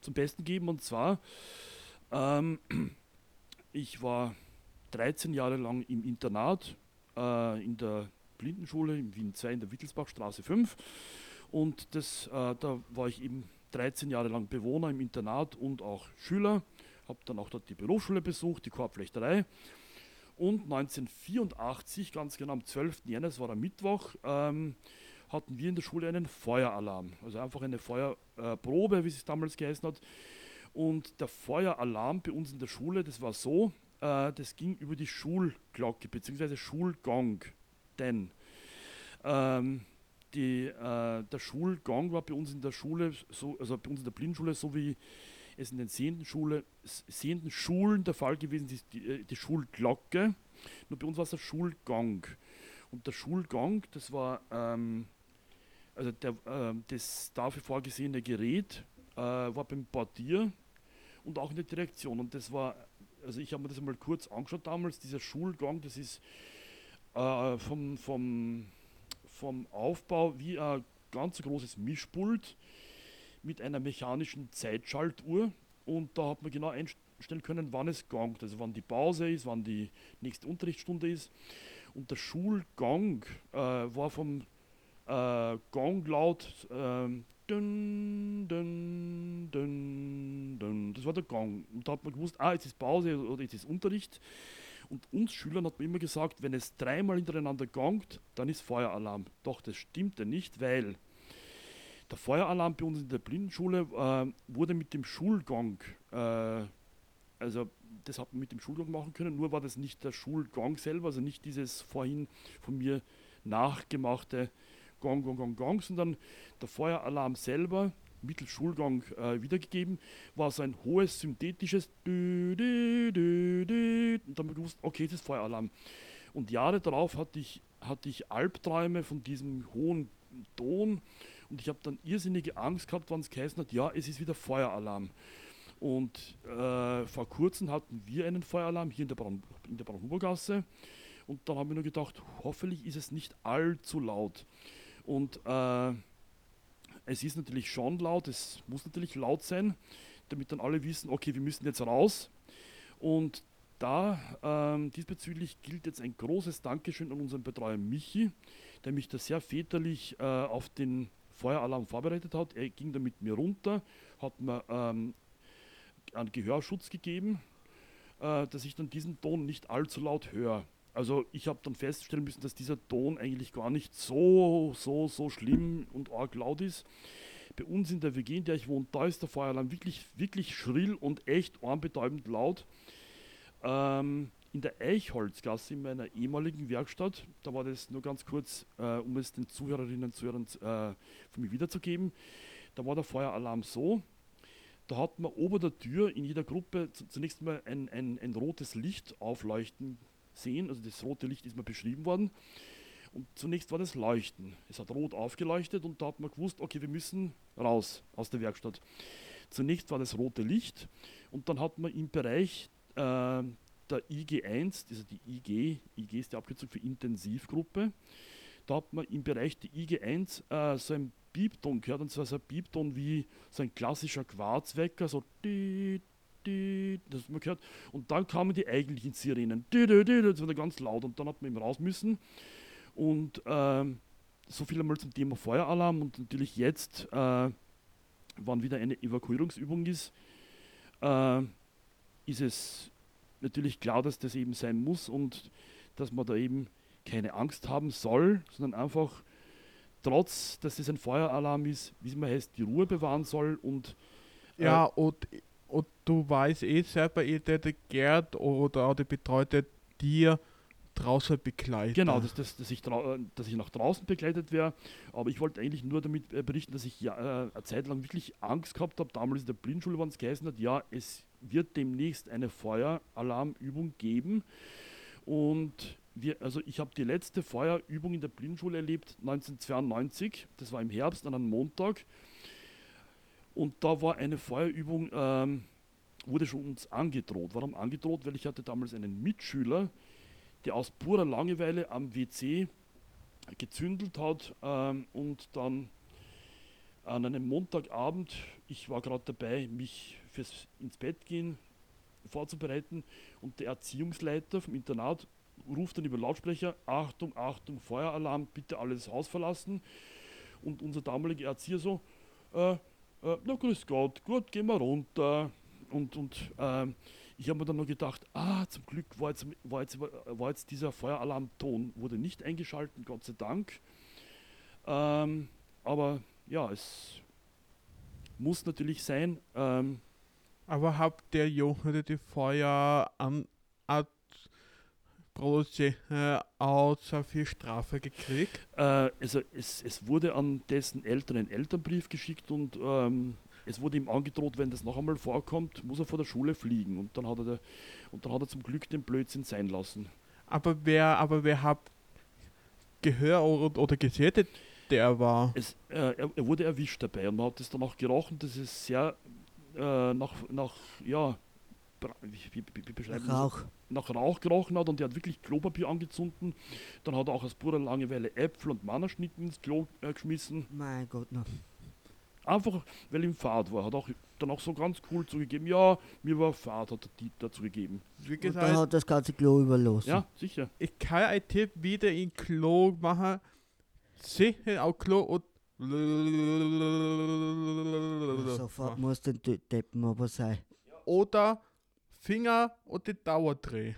zum Besten geben und zwar, ähm, ich war 13 Jahre lang im Internat äh, in der Blindenschule in Wien 2 in der Wittelsbachstraße 5 und das, äh, da war ich eben 13 Jahre lang Bewohner im Internat und auch Schüler, habe dann auch dort die Berufsschule besucht, die Korbflechterei und 1984, ganz genau am 12. Jänner, das war am Mittwoch, ähm, hatten wir in der Schule einen Feueralarm, also einfach eine Feuerprobe, wie es damals geheißen hat. Und der Feueralarm bei uns in der Schule, das war so, äh, das ging über die Schulglocke bzw. Schulgong. Denn ähm, die, äh, der Schulgong war bei uns in der Schule, so, also bei uns in der Blindenschule, so wie es in den sehenden, Schule, sehenden Schulen der Fall gewesen ist, die, äh, die Schulglocke. Nur bei uns war es der Schulgong. Und der Schulgong, das war ähm, also der, ähm, das dafür vorgesehene Gerät, äh, war beim Portier und auch in der Direktion. Und das war, also ich habe mir das mal kurz angeschaut damals, dieser Schulgang, das ist äh, vom, vom, vom Aufbau wie ein ganz großes Mischpult mit einer mechanischen Zeitschaltuhr. Und da hat man genau einstellen können, wann es gangt, also wann die Pause ist, wann die nächste Unterrichtsstunde ist. Und der Schulgang äh, war vom äh, Gonglaut ähm, dün, dün, dün, dün. Das war der Gong. Und da hat man gewusst, ah, jetzt ist Pause oder jetzt ist Unterricht. Und uns Schülern hat man immer gesagt, wenn es dreimal hintereinander gongt, dann ist Feueralarm. Doch das stimmte nicht, weil der Feueralarm bei uns in der Blindenschule äh, wurde mit dem Schulgong, äh, also das hat man mit dem Schulgong machen können, nur war das nicht der Schulgong selber, also nicht dieses vorhin von mir nachgemachte Gong, Gong, Gong, Gong, sondern der Feueralarm selber, mittels Schulgong äh, wiedergegeben, war so ein hohes synthetisches Dü, Dü, Dü, Dü, und wir gewusst, okay, das ist Feueralarm. Und Jahre darauf hatte ich, hatte ich Albträume von diesem hohen Ton und ich habe dann irrsinnige Angst gehabt, wann es geheißen hat, ja, es ist wieder Feueralarm. Und äh, vor kurzem hatten wir einen Feueralarm hier in der, Braun, in. Und dann haben wir nur gedacht, hoffentlich ist es nicht allzu laut. Und äh, es ist natürlich schon laut, es muss natürlich laut sein, damit dann alle wissen, okay, wir müssen jetzt raus. Und da ähm, diesbezüglich gilt jetzt ein großes Dankeschön an unseren Betreuer Michi, der mich da sehr väterlich äh, auf den Feueralarm vorbereitet hat. Er ging da mit mir runter, hat mir ähm, einen Gehörschutz gegeben, äh, dass ich dann diesen Ton nicht allzu laut höre. Also ich habe dann feststellen müssen, dass dieser Ton eigentlich gar nicht so, so, so schlimm und arg laut ist. Bei uns in der WG, in der ich wohne, da ist der Feueralarm wirklich, wirklich schrill und echt ohrenbetäubend laut. Ähm, in der Eichholzgasse in meiner ehemaligen Werkstatt, da war das nur ganz kurz, äh, um es den Zuhörerinnen und Zuhörern äh, von mir wiederzugeben, da war der Feueralarm so, da hat man ober der Tür in jeder Gruppe zunächst mal ein, ein, ein rotes Licht aufleuchten sehen, also das rote Licht ist mal beschrieben worden. Und zunächst war das Leuchten. Es hat rot aufgeleuchtet und da hat man gewusst, okay, wir müssen raus aus der Werkstatt. Zunächst war das rote Licht und dann hat man im Bereich äh, der IG1, also die IG, IG ist die Abkürzung für Intensivgruppe, da hat man im Bereich der IG1 äh, so ein Piepton gehört, und zwar so ein Piepton wie so ein klassischer Quarzwecker, so die, das hat man gehört. Und dann kamen die eigentlichen Sirenen, das war ganz laut und dann hat man eben raus müssen. Und ähm, so viel einmal zum Thema Feueralarm und natürlich jetzt, äh, wann wieder eine Evakuierungsübung ist, äh, ist es natürlich klar, dass das eben sein muss und dass man da eben keine Angst haben soll, sondern einfach trotz, dass es ein Feueralarm ist, wie es mal heißt, die Ruhe bewahren soll und äh, Ja, und, und du weißt eh selber, eh, der, Gerd oder auch der Betreute dir draußen begleitet. Genau, dass, dass, dass, ich äh, dass ich nach draußen begleitet wäre. Aber ich wollte eigentlich nur damit äh, berichten, dass ich ja, äh, eine Zeit lang wirklich Angst gehabt habe. Damals in der Blindschule, wann es geheißen hat, ja, es wird demnächst eine Feueralarmübung geben. Und wir, also ich habe die letzte Feuerübung in der Blindschule erlebt 1992. Das war im Herbst an einem Montag. Und da war eine Feuerübung, ähm, wurde schon uns angedroht. Warum angedroht? Weil ich hatte damals einen Mitschüler, der aus purer Langeweile am WC gezündelt hat ähm, und dann an einem Montagabend, ich war gerade dabei, mich fürs ins Bett gehen vorzubereiten und der Erziehungsleiter vom Internat ruft dann über Lautsprecher, Achtung, Achtung, Feueralarm, bitte alles Haus verlassen. Und unser damaliger Erzieher so, äh, äh, na grüß Gott, gut, gehen wir runter. Und, und ähm, ich habe mir dann noch gedacht, ah, zum Glück war jetzt, war jetzt, war jetzt dieser Feueralarmton, wurde nicht eingeschalten, Gott sei Dank. Ähm, aber ja, es muss natürlich sein. Ähm, Aber habt der Junge die Feuer an Produziert äh, außer viel Strafe gekriegt? Äh, also es, es wurde an dessen Eltern ein Elternbrief geschickt und ähm, es wurde ihm angedroht, wenn das noch einmal vorkommt, muss er vor der Schule fliegen. Und dann hat er, und dann hat er zum Glück den Blödsinn sein lassen. Aber wer, aber wer habt gehört oder, oder gesehen, der- der war? Es, äh, er, er wurde erwischt dabei und man hat es dann auch gerochen, dass es sehr äh, nach, nach, ja, wie, wie, wie, wie beschreiben wir das? Nach Rauch gerochen hat und er hat wirklich Klopapier angezündet. Dann hat er auch aus purer Langeweile Äpfel und Mannerschnitten ins Klo äh, geschmissen. Mein Gott, noch. Einfach, weil ihm Fahrt war. Hat auch dann auch so ganz cool zugegeben, ja, mir war Fahrt, hat er die dazu gegeben. Wie Und dann gesagt, hat das ganze Klo überlassen. Ja, sicher. ich kann ein Tipp wieder in Klo machen. Sicher auf Klo und. Sofort muss den Deppen aber sein. Oder Finger und die Dauerdreh.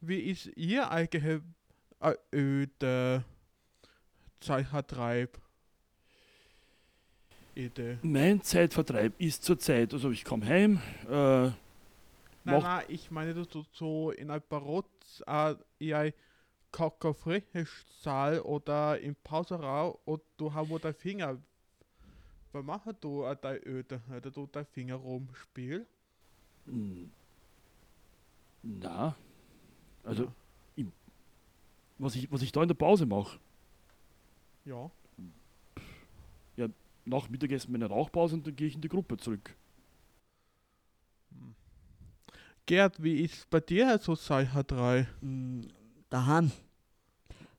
Wie ist ihr eigene äh, öde Zeitvertreib? Idee. Mein Zeitvertreib ist zurzeit, also ich komme heim, äh, Nein, nein, ich meine, du so, in ein Barot, äh, in ein Saal oder im Pauserau und du hast wo der Finger. Was machst du an dein Öde, oder du dein Finger rumspiel? Hm. Na, also Ja. ich, was, ich, was ich da in der Pause mache, Ja. nach Mittagessen meine Rauchpause und dann gehe ich in die Gruppe zurück. Gerd, wie ist bei dir so Seicher 3? Mm, Daheim.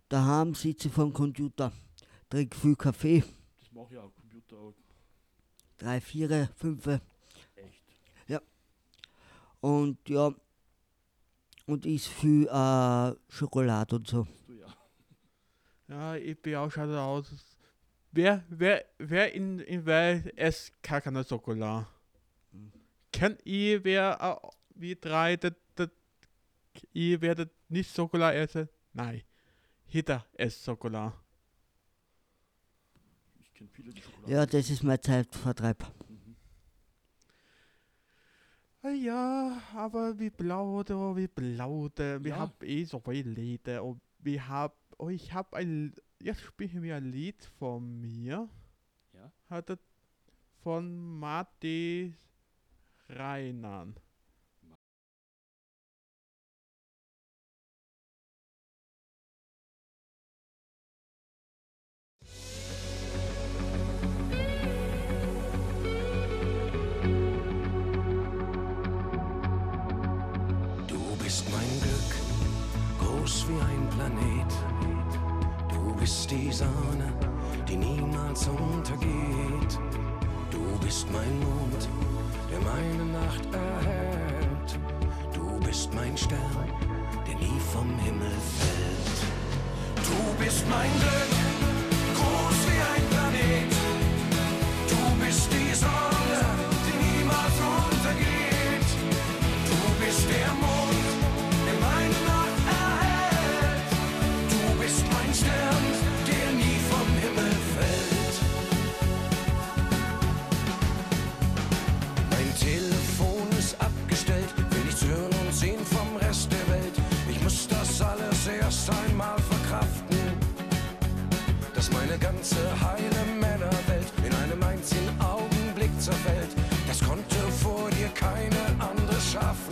Daheim sitze ich vor dem Computer, trinke viel Kaffee, Das mache ich auch auch. drei, vier, fünf Echt. und ja, und isst viel äh, Schokolade und so. Ja. Ja, ich bin auch schon aus. Wer, wer, wer in, in wer es keine Schokolade? Hm. Kann ich, wer äh, wie drei, das, das, ich werde nicht Schokolade essen? Nein. Jeder esst Schokolade. Ich kenne viele, die Schokolade. Ja, das ist mein Zeitvertreib. Mhm. Ah Ja, aber wie plaudern, wie plaudern. Wir Ja. haben eh so viele Lieder. Und wir haben, oh, ich habe ein, jetzt spielen wir ein Lied von mir. Ja. Hat er von Matti Reinern. Groß wie ein Planet. Du bist die Sonne, die niemals untergeht. Du bist mein Mond, der meine Nacht erhält. Du bist mein Stern, der nie vom Himmel fällt. Du bist mein Glück, groß wie ein Planet. Du bist die Sonne, schaffen.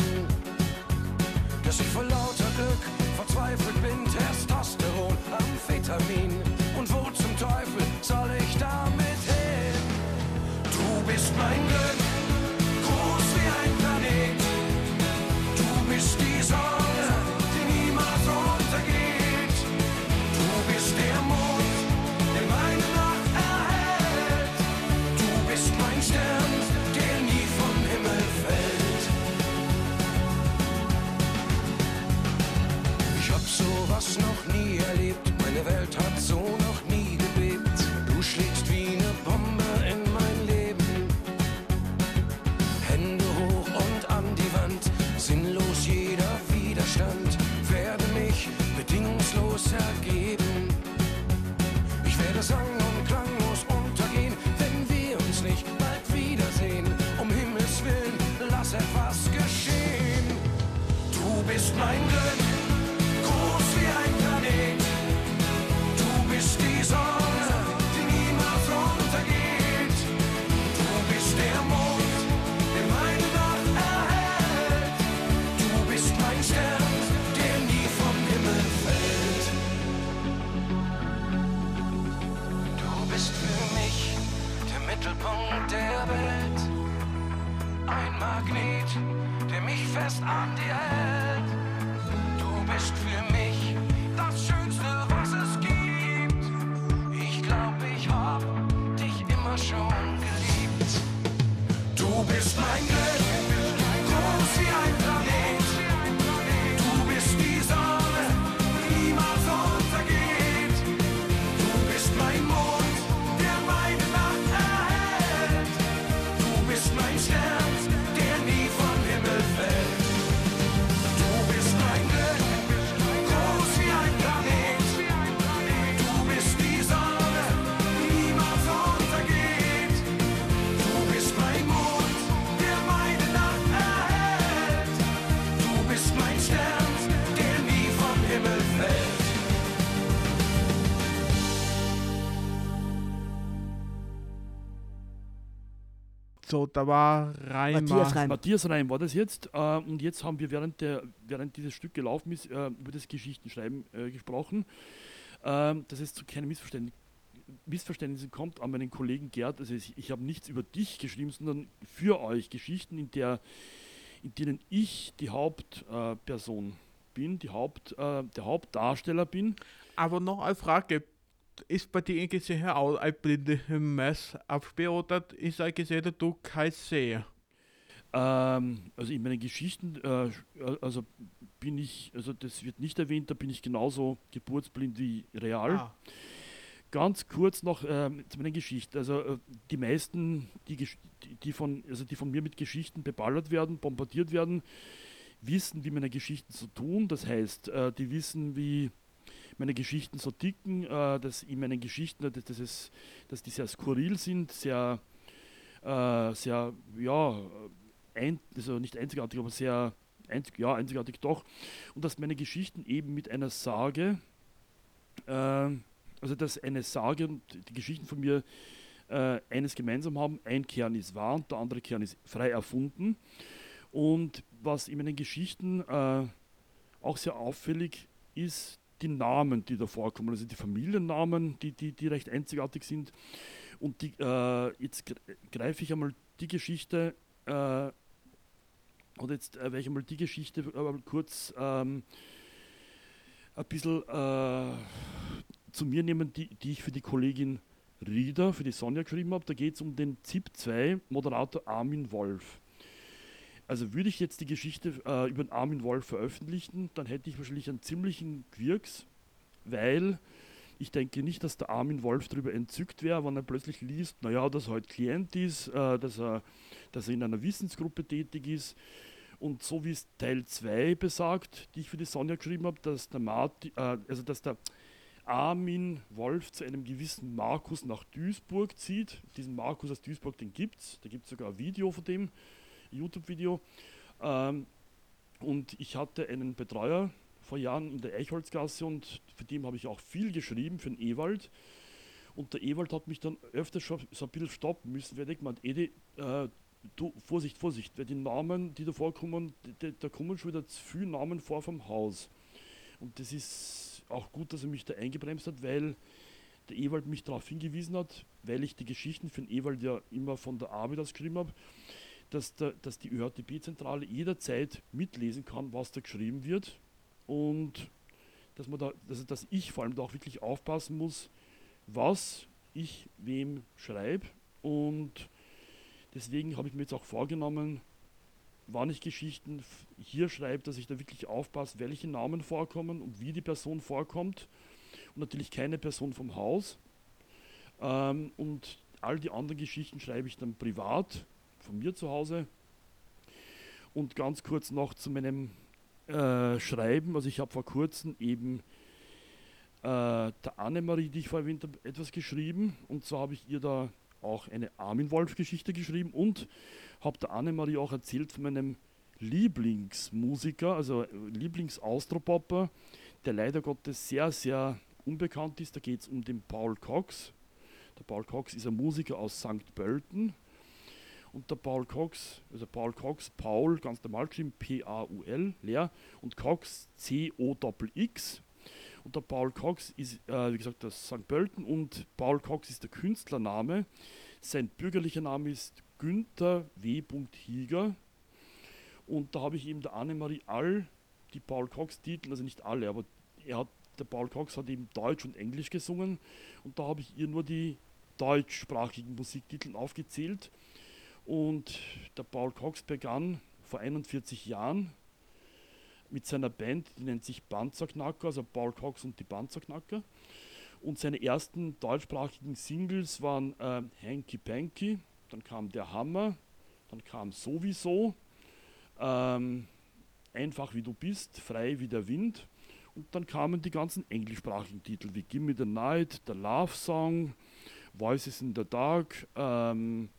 So, da war Matthias Reimer. Reim. Matthias Reim war das jetzt. Äh, und jetzt haben wir, während, der, während dieses Stück gelaufen ist, äh, über das Geschichtenschreiben äh, gesprochen. Ähm, dass es zu keinem Missverständnis, Missverständnissen kommt an meinen Kollegen Gerd. Also ich, ich habe nichts über dich geschrieben, sondern für euch Geschichten, in, der, in denen ich die Hauptperson bin, die Haupt, äh, der Hauptdarsteller bin. Aber noch eine Frage. Ist bei dir irgendwie auch ein blinde Mess absperrt oder ist er gesehen, du kein Seher? Ähm, also in meinen Geschichten, äh, also bin ich, also das wird nicht erwähnt, da bin ich genauso geburtsblind wie real. Ah, Ganz kurz noch ähm, zu meiner Geschichte. Also äh, die meisten, die, die, von, also die von mir mit Geschichten beballert werden, bombardiert werden, wissen, wie meine Geschichten so tun. Das heißt, äh, die wissen, wie meine Geschichten so ticken, äh, dass in meinen Geschichten, dass, dass, es, dass die sehr skurril sind, sehr, äh, sehr, ja, ein, also nicht einzigartig, aber sehr, einzig, ja, einzigartig doch. Und dass meine Geschichten eben mit einer Sage, äh, also dass eine Sage und die Geschichten von mir äh, eines gemeinsam haben. Ein Kern ist wahr und der andere Kern ist frei erfunden. Und was in meinen Geschichten äh, auch sehr auffällig ist, die Namen, die da vorkommen, also die Familiennamen, die, die, die recht einzigartig sind. Und die, äh, jetzt gre- greife ich einmal die Geschichte, äh, oder jetzt äh, werde ich einmal die Geschichte äh, kurz ähm, ein bisschen äh, zu mir nehmen, die, die ich für die Kollegin Rieder, für die Sonja geschrieben habe. Da geht es um den ZIP-2 Moderator Armin Wolf. Also würde ich jetzt die Geschichte äh, über den Armin Wolf veröffentlichen, dann hätte ich wahrscheinlich einen ziemlichen Quirks, weil ich denke nicht, dass der Armin Wolf darüber entzückt wäre, wenn er plötzlich liest, naja, dass er halt Klient ist, äh, dass, er, dass er in einer Wissensgruppe tätig ist. Und so wie es Teil 2 besagt, die ich für die Sonja geschrieben habe, dass der Martin, äh, also dass der Armin Wolf zu einem gewissen Markus nach Duisburg zieht. Diesen Markus aus Duisburg, den gibt's. Da gibt es sogar ein Video von dem, YouTube-Video. Ähm, und ich hatte einen Betreuer vor Jahren in der Eichholzgasse und für den habe ich auch viel geschrieben, für den Ewald. Und der Ewald hat mich dann öfter schon so ein bisschen stoppen müssen, weil er gemeint, Edi, äh, du, Vorsicht, Vorsicht, weil die Namen, die da vorkommen, da kommen schon wieder zu viele Namen vor vom Haus. Und das ist auch gut, dass er mich da eingebremst hat, weil der Ewald mich darauf hingewiesen hat, weil ich die Geschichten für den Ewald ja immer von der Arbeit aus geschrieben habe, dass, der, dass die ÖHTB-Zentrale jederzeit mitlesen kann, was da geschrieben wird und dass, man da, also dass ich vor allem da auch wirklich aufpassen muss, was ich wem schreibe und deswegen habe ich mir jetzt auch vorgenommen, wann ich Geschichten hier schreibe, dass ich da wirklich aufpasse, welche Namen vorkommen und wie die Person vorkommt. Und natürlich keine Person vom Haus. Ähm, und all die anderen Geschichten schreibe ich dann privat von mir zu Hause und ganz kurz noch zu meinem äh, Schreiben, also ich habe vor kurzem eben äh, der Annemarie, die ich erwähnt habe, etwas geschrieben. Und zwar habe ich ihr da auch eine Armin Wolf-Geschichte geschrieben und habe der Annemarie auch erzählt von meinem Lieblingsmusiker, also äh, Lieblingsaustropopper, der leider Gottes sehr, sehr unbekannt ist. Da geht es um den Paul Cox. Der Paul Cox ist ein Musiker aus St. Pölten. Und der Paul Cox, also Paul Cox, Paul, ganz normal geschrieben, P-A-U-L, leer, und Cox, C-O-X. Und der Paul Cox ist, äh, wie gesagt, aus St. Pölten und Paul Cox ist der Künstlername. Sein bürgerlicher Name ist Günther W. Higer. Und da habe ich eben der Annemarie all die Paul Cox-Titel, also nicht alle, aber er hat, der Paul Cox hat eben Deutsch und Englisch gesungen und da habe ich ihr nur die deutschsprachigen Musiktitel aufgezählt. Und der Paul Cox begann vor 41 Jahren mit seiner Band, die nennt sich Panzerknacker, also Paul Cox und die Panzerknacker. Und seine ersten deutschsprachigen Singles waren äh, Hanky Panky, dann kam Der Hammer, dann kam Sowieso, ähm, Einfach wie du bist, Frei wie der Wind. Und dann kamen die ganzen englischsprachigen Titel wie Gimme the Night, The Love Song, Voices in the Dark, ähm,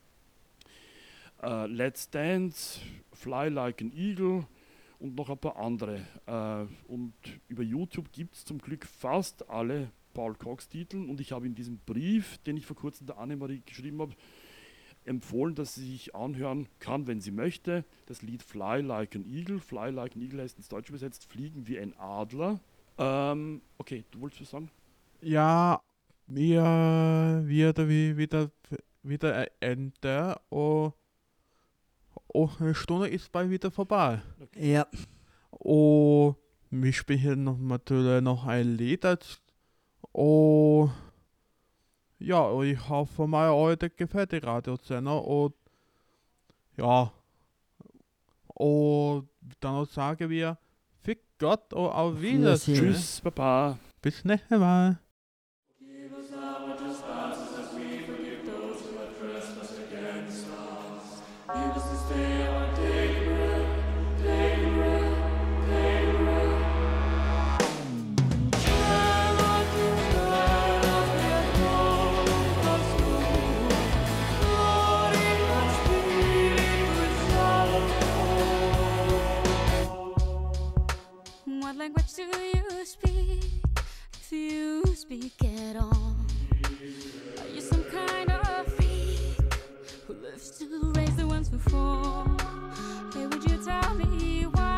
äh, Let's Dance, Fly Like an Eagle und noch ein paar andere. Äh, und über YouTube gibt es zum Glück fast alle Paul Cox Titel und ich habe in diesem Brief, den ich vor kurzem der Annemarie geschrieben habe, empfohlen, dass sie sich anhören kann, wenn sie möchte. Das Lied Fly Like an Eagle. Fly Like an Eagle heißt ins Deutsche übersetzt Fliegen wie ein Adler. Ähm, okay, du wolltest was sagen? Ja, mir wir, wir, wieder, wieder Ende. Oh, oh, eine Stunde ist bald wieder vorbei. Okay. Ja. Oh, wir spielen noch natürlich noch ein Lied. Oh, ja, ich hoffe mal, heute gefällt die Radiosender und ja. Und dann sagen wir, fick Gott und auf Wiedersehen. Tschüss, Baba. Bis nächstes Mal. language do you speak? If you speak at all, are you some kind of freak who lives to raise the ones who fall? Hey, would you tell me why?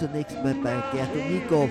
zunächst mal bei Gerd und Nico.